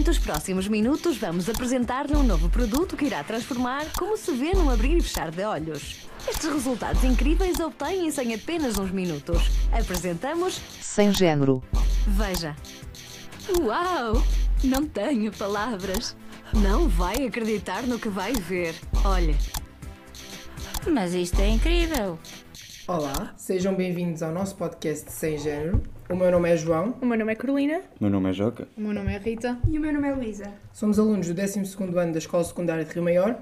Durante os próximos minutos, vamos apresentar-lhe um novo produto que irá transformar como se vê num abrir e fechar de olhos. Estes resultados incríveis obtêm-se em apenas uns minutos. Apresentamos Sem género. Veja. Uau! Não tenho palavras. Não vai acreditar no que vai ver. Olha. Mas isto é incrível. Olá, sejam bem-vindos ao nosso podcast Sem Género. O meu nome é João, O meu nome é Carolina. O meu nome é Joca. O meu nome é Rita. E o meu nome é Luísa. somos alunos do 12º ano da Escola Secundária de Rio Maior.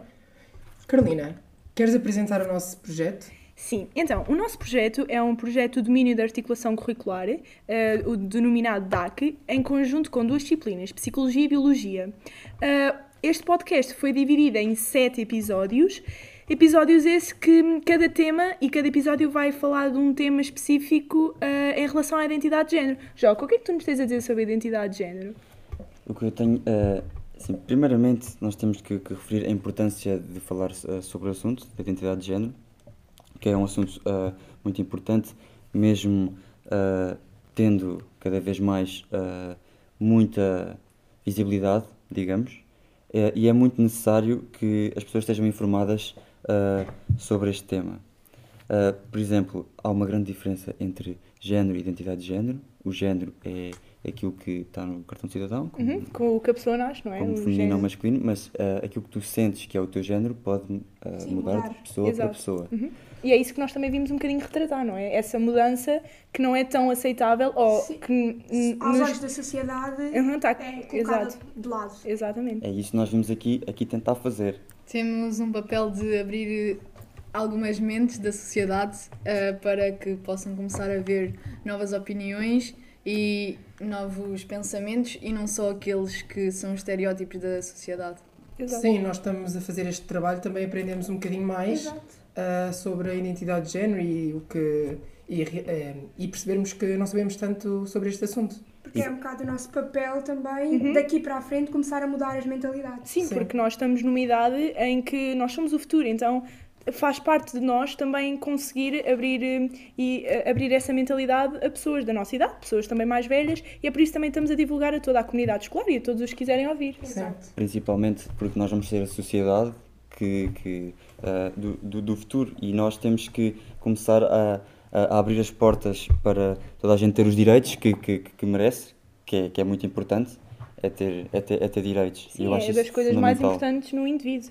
Carolina, queres apresentar o nosso projeto? Sim, então, o nosso projeto é um projeto de domínio da articulação curricular, eh, o denominado DAC, em conjunto com duas disciplinas, Psicologia e Biologia. Eh, este podcast foi dividido em sete episódios, episódios esse que cada tema e cada episódio vai falar de um tema específico eh, em relação à identidade de género. Joca, o que é que tu nos tens a dizer sobre a identidade de género? O que eu tenho, é, assim, primeiramente, nós temos que, que referir a importância de falar eh, sobre o assunto da identidade de género, que é um assunto eh, muito importante, mesmo tendo cada vez mais muita visibilidade, digamos, eh, e é muito necessário que as pessoas estejam informadas eh, sobre este tema. Uh, por exemplo, há uma grande diferença entre género e identidade de género. O género é aquilo que está no cartão de cidadão, como, Uhum, com o que a pessoa nasce, não é? como O feminino género. ou masculino, mas uh, aquilo que tu sentes que é o teu género pode uh, Sim, mudar mudar. de pessoa Exato. para pessoa. Uhum. E é isso que nós também vimos um bocadinho retratar, não é? Essa mudança que não é tão aceitável ou Sim. que Aos nos- olhos da sociedade Uhum, tá, é colocada exato, de lado. exatamente. É isso que nós vimos aqui, aqui tentar fazer. Temos um papel de abrir algumas mentes da sociedade eh, para que possam começar a ver novas opiniões e novos pensamentos e não só aqueles que são os estereótipos da sociedade. Exato. Sim, nós estamos a fazer este trabalho, também aprendemos um bocadinho mais Exato. Ah, sobre a identidade de género e, o que, e, eh, e percebermos que não sabemos tanto sobre este assunto. Porque é um bocado o nosso papel também, daqui para a frente, começar a mudar as mentalidades. Sim, Sim. porque nós estamos numa idade em que nós somos o futuro, então faz parte de nós também conseguir abrir eh, e eh, abrir essa mentalidade a pessoas da nossa idade, pessoas também mais velhas, e é por isso que também estamos a divulgar a toda a comunidade escolar e a todos os que quiserem ouvir. Exato. Principalmente porque nós vamos ser a sociedade que, que, uh, do, do, do futuro e nós temos que começar a, a abrir as portas para toda a gente ter os direitos que, que, que merece, que é, que é muito importante, é ter, é ter, é ter direitos. E Sim, eu acho é das coisas mais fundamental, importantes no indivíduo.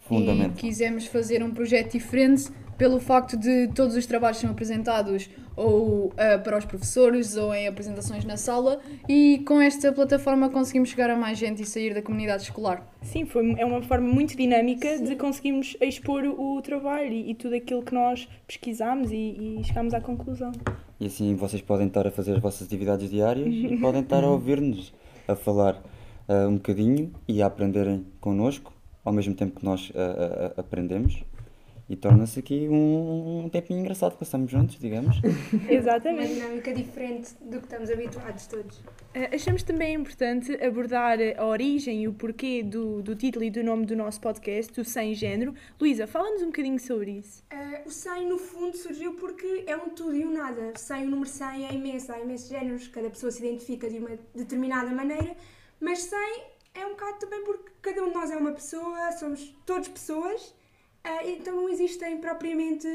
Fundamental. E quisemos fazer um projeto diferente pelo facto de todos os trabalhos são apresentados ou eh, para os professores ou em apresentações na sala e com esta plataforma conseguimos chegar a mais gente e sair da comunidade escolar. Sim, foi, é uma forma muito dinâmica de conseguirmos expor o, trabalho e, e tudo aquilo que nós pesquisámos e, e chegámos à conclusão. E assim vocês podem estar a fazer as vossas atividades diárias e podem estar a ouvir-nos a falar ah, um bocadinho e a aprenderem connosco, ao mesmo tempo que nós ah, aprendemos. E torna-se aqui um, um tempinho engraçado que passamos juntos, digamos. Uma Exatamente. dinâmica diferente do que estamos habituados todos. Eh, Achamos também importante abordar a origem e o porquê do, do título e do nome do nosso podcast, o Sem Género. Luísa, fala-nos um bocadinho sobre isso. Ah, o 100, no fundo, surgiu porque é um tudo e um nada. 100, o número 100 é imenso, há imensos géneros, cada pessoa se identifica de uma determinada maneira, mas 100 é um bocado também porque cada um de nós é uma pessoa, somos todos pessoas, ah, então não existem propriamente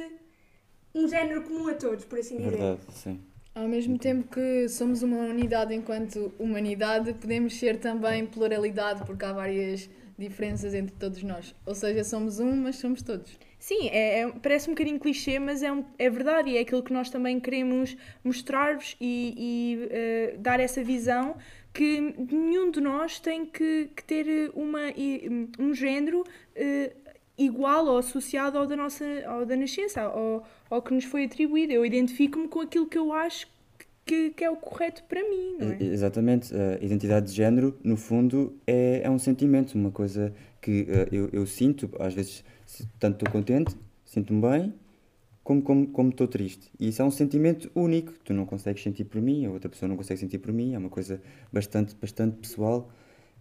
um género comum a todos, por assim dizer. Verdade, sim. Ao mesmo tempo que somos uma unidade enquanto humanidade, podemos ser também pluralidade, porque há várias diferenças entre todos nós. Ou seja, somos um, mas somos todos. Sim, é, é- parece um bocadinho clichê, mas é, um- é verdade e é aquilo que nós também queremos mostrar-vos e, e, eh, dar essa visão que nenhum de nós tem que, que ter uma, um género eh, igual ou associado ao da nossa ao da nascença, ao, ao que nos foi atribuído. Eu identifico-me com aquilo que eu acho que, que é o correto para mim, não é? Exatamente. A identidade de género, no fundo, é, é um sentimento, uma coisa que eh, eu, eu sinto, às vezes, tanto estou contente, sinto-me bem, como como como estou triste. E isso é um sentimento único, tu não consegues sentir por mim, a outra pessoa não consegue sentir por mim, é uma coisa bastante, bastante pessoal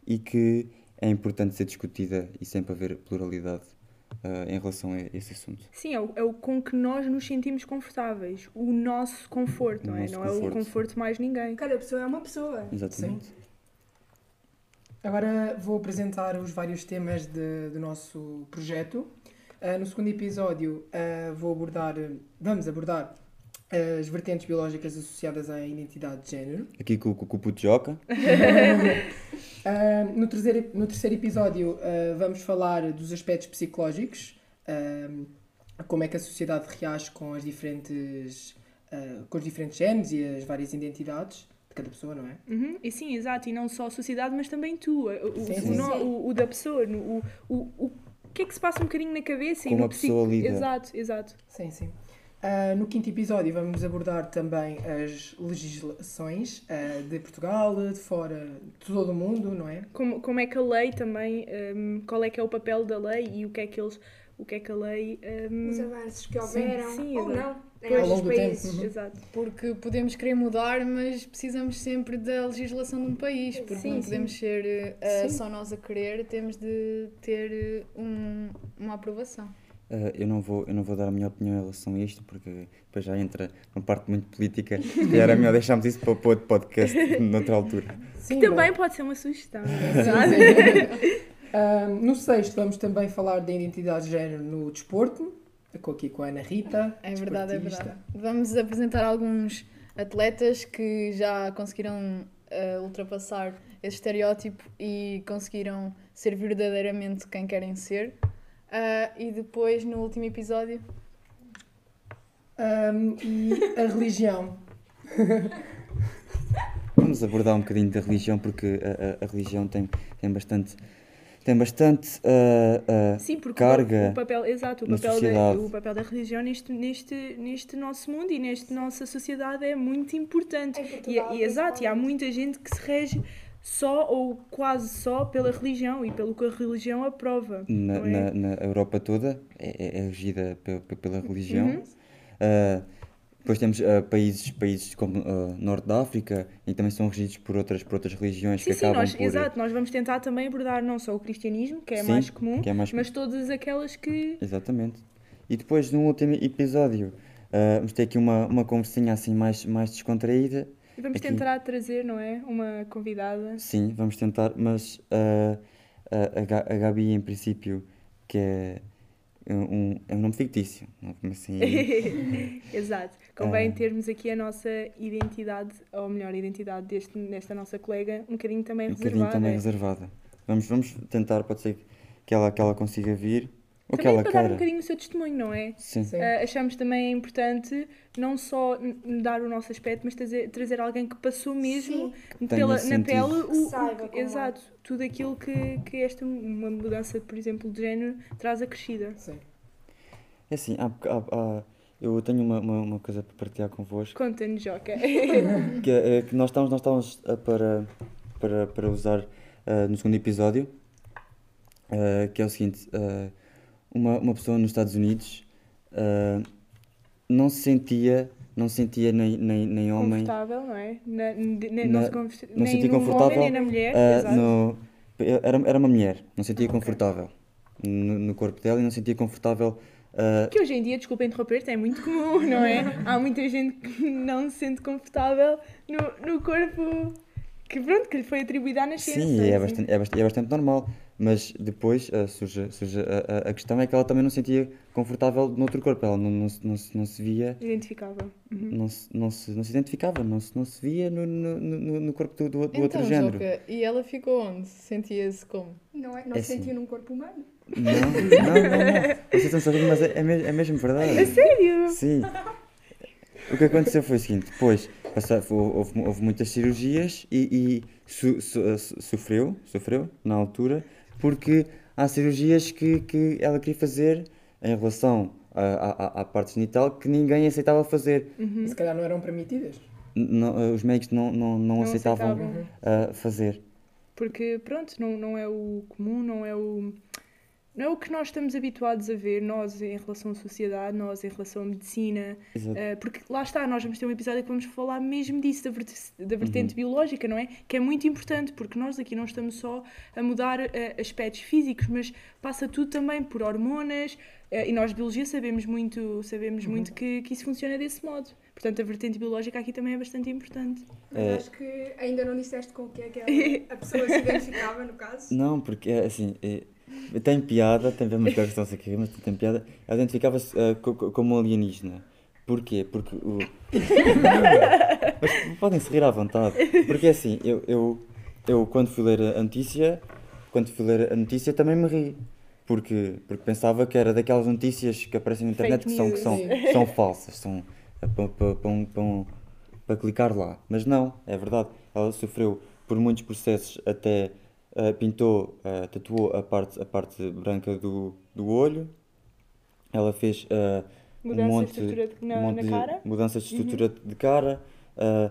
e que é importante ser discutida e sempre haver pluralidade eh, em relação a esse assunto. Sim, é o, é o com que nós nos sentimos confortáveis, o nosso conforto, O não é? Não é o conforto. de mais ninguém. Cada pessoa é uma pessoa. Exatamente. Agora vou apresentar os vários temas de- do nosso projeto. Ah, no segundo episódio ah, vou abordar, vamos abordar as vertentes biológicas associadas à identidade de género. Aqui com, com, com o puto Joca. Ah, no, terceiro, no terceiro episódio ah, vamos falar dos aspectos psicológicos, ah, como é que a sociedade reage com as diferentes, com os diferentes géneros e as várias identidades de cada pessoa, não é? Uhum, E sim, exato, e não só a sociedade, mas também tu, o, o- Sim, o sim. o- o da pessoa, o, o, o que é que se passa um bocadinho na cabeça e Como no a pessoa psico- lida. Exato, exato. Sim, sim. Ah, no quinto episódio vamos abordar também as legislações ah, de Portugal, de fora de todo o mundo, não é? Como, como é que a lei também, hum, qual é que é o papel da lei e o que é que eles, o que é que a lei... hum, Os avanços que houveram, sim, ou exato. não, em longo do tempo, países. uhum. Exato. Porque podemos querer mudar, mas precisamos sempre da legislação de um país, porque Sim, não sim. podemos ser eh, Sim. só nós a querer, temos de ter eh, um- uma aprovação. Ah, eu, não vou, eu não vou dar a minha opinião em relação a isto, porque depois já entra uma parte muito política e era melhor deixarmos isso para, para outro podcast noutra altura. Sim, Também bom. pode ser uma sugestão. Ah, no sexto vamos também falar da identidade de género no desporto, com- aqui com a Ana Rita. É verdade, é verdade. Vamos apresentar alguns atletas que já conseguiram eh, ultrapassar esse estereótipo e conseguiram ser verdadeiramente quem querem ser. Ah, e depois, no último episódio, Ah, e a religião. Vamos abordar um bocadinho da religião, porque a, a- a religião tem, tem bastante, tem bastante ah, ah, Sim, porque carga o, o papel, exato, o papel, da, o papel da religião neste, neste, neste nosso mundo e nesta nossa sociedade é muito importante. E, Portugal, e, exato, e há muita gente que se rege só ou quase só pela religião e pelo que a religião aprova. na, é? na, na Europa toda, é, é- é regida pe- pe- pela religião. Uhum. Ah, depois temos ah, países, países como ah, Norte da África e também são regidos por outras, por outras religiões Sim, que sim, acabam nós, por... exato, nós vamos tentar também abordar não só o cristianismo, que é Sim, mais comum, é mais mas todas aquelas que. Exatamente. E depois, no último episódio, ah, vamos ter aqui uma, uma conversinha assim mais, mais descontraída. E Vamos Aqui. tentar trazer, não é? Uma convidada. Sim, vamos tentar, mas ah, a, a, Ga- a Gabi, em princípio, que é um, é um nome fictício. não é Assim, Exato. Convém Ah. termos aqui a nossa identidade, ou melhor, a identidade deste, desta nossa colega, um bocadinho também um bocadinho reservada. também reservada. Vamos, vamos tentar, pode ser que ela, que ela consiga vir, que Também para dar um bocadinho o seu testemunho, não é? Sim. Sim. Ah, achamos também importante não só n- dar o nosso aspecto, mas trazer, trazer alguém que passou mesmo pela, na sentido. pele o, o- como é. exato, tudo aquilo que, que esta uma mudança, por exemplo, de género traz acrescida. Sim. É assim, há, há- há- eu tenho uma, uma, uma coisa para partilhar convosco. Conta-nos, Joca. que, é que nós estávamos, nós estávamos a para, para, para usar ah, no segundo episódio, ah, que é o seguinte, ah, uma, uma pessoa nos Estados Unidos ah, não se sentia, não se sentia nem, nem, nem homem confortável, não é? Na, Na- não se conf- não nem sentia confortável, homem nem na mulher. exato. no, era, era uma mulher, não se sentia Ah, ok. confortável no, no corpo dela e não se sentia confortável ah, Que hoje em dia, desculpa interromper, é muito comum, não é? Há muita gente que não se sente confortável no, no corpo que, pronto, que lhe foi atribuído à nascença. Sim, é assim. bastante, é bastante, é bastante normal. Mas depois ah, surge, surge a, a- a questão é que ela também não se sentia confortável no outro corpo. Ela não, não, se- não, se- não se via, Identificável. Uhum. não se, não se, não se identificava, não se, não se via no, no, no, no corpo do, do, do outro então, género. Joca, e ela ficou onde? Sentia-se como? Não, é? não É se assim. sentiu num corpo humano. Não, não, não, não. Vocês estão sabendo, mas é, é, me- é mesmo verdade. A sério? Sim. O que aconteceu foi o seguinte: depois houve, houve muitas cirurgias e, e su- su- su- sofreu, sofreu na altura, porque há cirurgias que, que ela queria fazer em relação à, à, à parte genital que ninguém aceitava fazer. Uhum. Se calhar não eram permitidas. Não- os médicos não, não, não, Não aceitavam aceitavam. ah, fazer. Porque, pronto, não, não é o comum, não é o. não é o que nós estamos habituados a ver, nós em relação à sociedade, nós em relação à medicina. Uh, porque lá está, nós vamos ter um episódio que vamos falar mesmo disso, da, verte- da vertente biológica, não é? Que é muito importante, porque nós aqui não estamos só a mudar uh, aspectos físicos, mas passa tudo também por hormonas, uh, e nós de biologia sabemos muito, sabemos muito que, que isso funciona desse modo. Portanto, a vertente biológica aqui também é bastante importante. Mas É. acho que ainda não disseste com o que é que a pessoa se identificava, no caso. Não, porque é assim, é, tem piada, tem a ver umas coisas que estão aqui, mas tem piada. Ela identificava-se ah, co- co- como alienígena. Porquê? Porque o. mas podem se rir à vontade. Porque assim, eu, eu, eu quando fui ler a notícia, quando fui ler a notícia também me ri. Porque, porque pensava que era daquelas notícias que aparecem na internet que são, que são, news. são falsas, são para, para, para, para clicar lá. Mas não, é verdade. Ela sofreu por muitos processos até ah, pintou, ah, tatuou a parte, a parte branca do, do olho. Ela fez Mudança um de monte, estrutura de- na- um monte de cara? Uhum. mudanças de estrutura de cara, ah,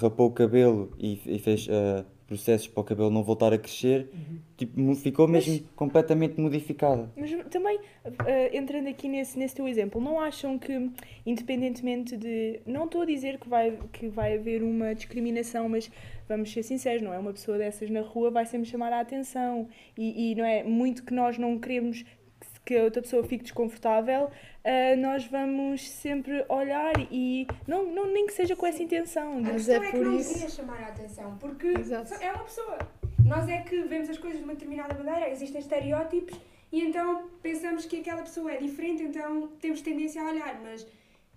rapou o cabelo e, e fez processos para o cabelo não voltar a crescer. Tipo, mu- ficou mesmo completamente modificada. Mas também, eh, entrando aqui nesse, nesse teu exemplo, não acham que, independentemente de. Não estou a dizer que vai, que vai haver uma discriminação, mas vamos ser sinceros, não é? Uma pessoa dessas na rua vai sempre chamar a atenção e, e não é muito que nós não queremos que a outra pessoa fique desconfortável, eh, nós vamos sempre olhar e não, não nem que seja com essa intenção. Mas questão é é, que por não isso- chamar a atenção, porque Exato. é uma pessoa. Nós é que vemos as coisas de uma determinada maneira, existem estereótipos e então pensamos que aquela pessoa é diferente, então temos tendência a olhar, mas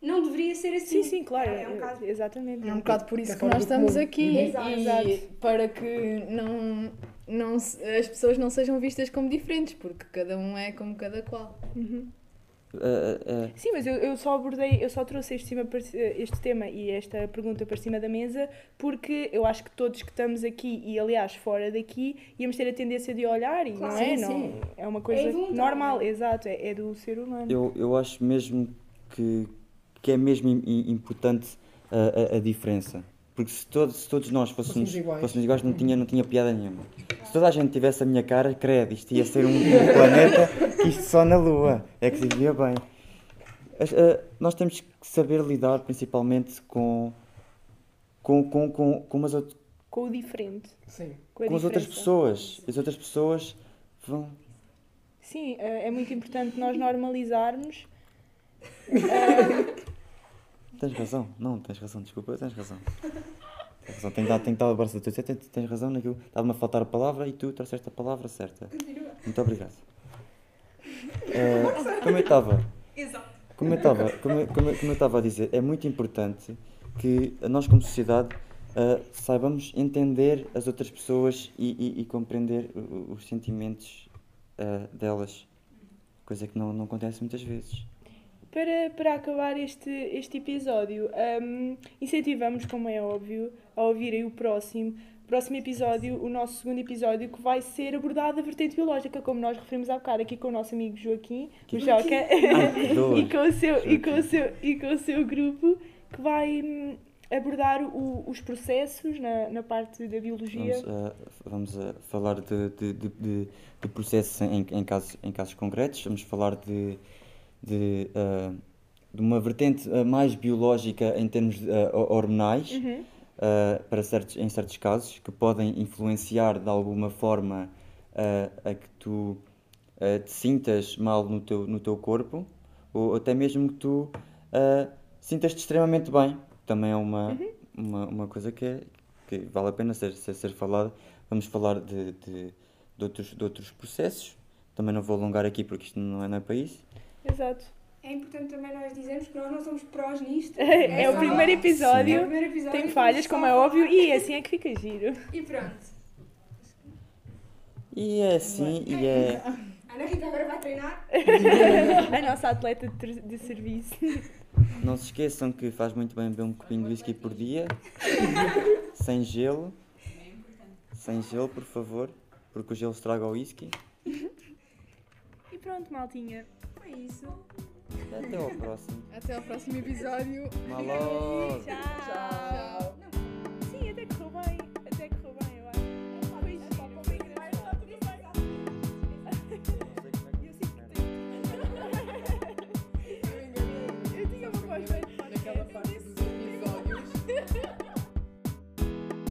não deveria ser assim. Sim, sim, claro, É um bocado. exatamente. É um bocado por isso É que nós estamos comum. aqui. Exato, e exato. para que não, não se- as pessoas não sejam vistas como diferentes, porque cada um é como cada qual. Ah, ah, Sim, mas eu, eu só abordei, eu só trouxe este, cima, este tema e esta pergunta para cima da mesa porque eu acho que todos que estamos aqui e aliás fora daqui íamos ter a tendência de olhar e Claro, não é? sim, Não, sim. é uma coisa involuntário. normal, exato, é, é do ser humano. eu, eu acho mesmo que, que é mesmo im- im- importante a, a, a diferença. Porque se todos, se todos nós fôssemos, Fôssemos iguais. fôssemos iguais, não tinha, não tinha piada nenhuma. Se toda a gente tivesse a minha cara, credo, isto ia ser um, um planeta que isto só na Lua. É que se vivia bem. As- ah, nós temos que saber lidar principalmente com, com, com, com, com, as, out- Com o diferente. Sim. Com, com as outras pessoas. As outras pessoas vão. Sim, é é muito importante nós normalizarmos. Tens razão, não, tens razão, desculpa, tens razão. Tens razão, tenho dado, tenho dado a braça teu tens, tens razão naquilo. Estava-me a faltar a palavra e tu trouxeste a palavra certa. Muito obrigado. Eh, como eu estava. Como eu estava, como, como, como eu estava a dizer, é muito importante que nós como sociedade eh, saibamos entender as outras pessoas e, e- e compreender os sentimentos eh, delas. Coisa que não, não acontece muitas vezes. Para, para acabar este, este episódio, hum, incentivamos, como é óbvio, a ouvirem o próximo, próximo episódio, o nosso segundo episódio, que vai ser abordado a vertente biológica, como nós referimos há bocado aqui com o nosso amigo Joaquim, o Joca, dor. e, com o seu, e, com o seu, e com o seu grupo, que vai hum, abordar o- os processos na, na parte da biologia. Vamos, ah, vamos ah, falar de, de, de, de- de processos em, em, casos, em casos concretos, vamos falar de, de, ah, de uma vertente ah, mais biológica em termos ah, ho- hormonais, Uhum. para certos, em certos casos, que podem influenciar de alguma forma a que tu te sintas mal no teu, no teu corpo, ou até mesmo que tu sintas-te extremamente bem. Também é uma, uma, uma coisa que, é, que vale a pena ser, ser, ser falada. Vamos falar de, de, de outros, de outros processos. Também não vou alongar aqui porque isto não é, não é para isso. Exato. É importante também nós dizermos que nós não somos prós nisto. É, o só- primeiro É episódio. o primeiro episódio. Tem falhas, como é óbvio, e assim é que fica giro. E pronto. E é assim, e é. A Ana Rita agora vai treinar. A nossa atleta de, de serviço. Não se esqueçam que faz muito bem beber um copinho de whisky por dia, sem gelo. Sem gelo, por favor, porque o gelo estraga o whisky. E pronto, maltinha. É isso. Até ao próximo. Até ao próximo episódio. Maló! Tchau. Tchau.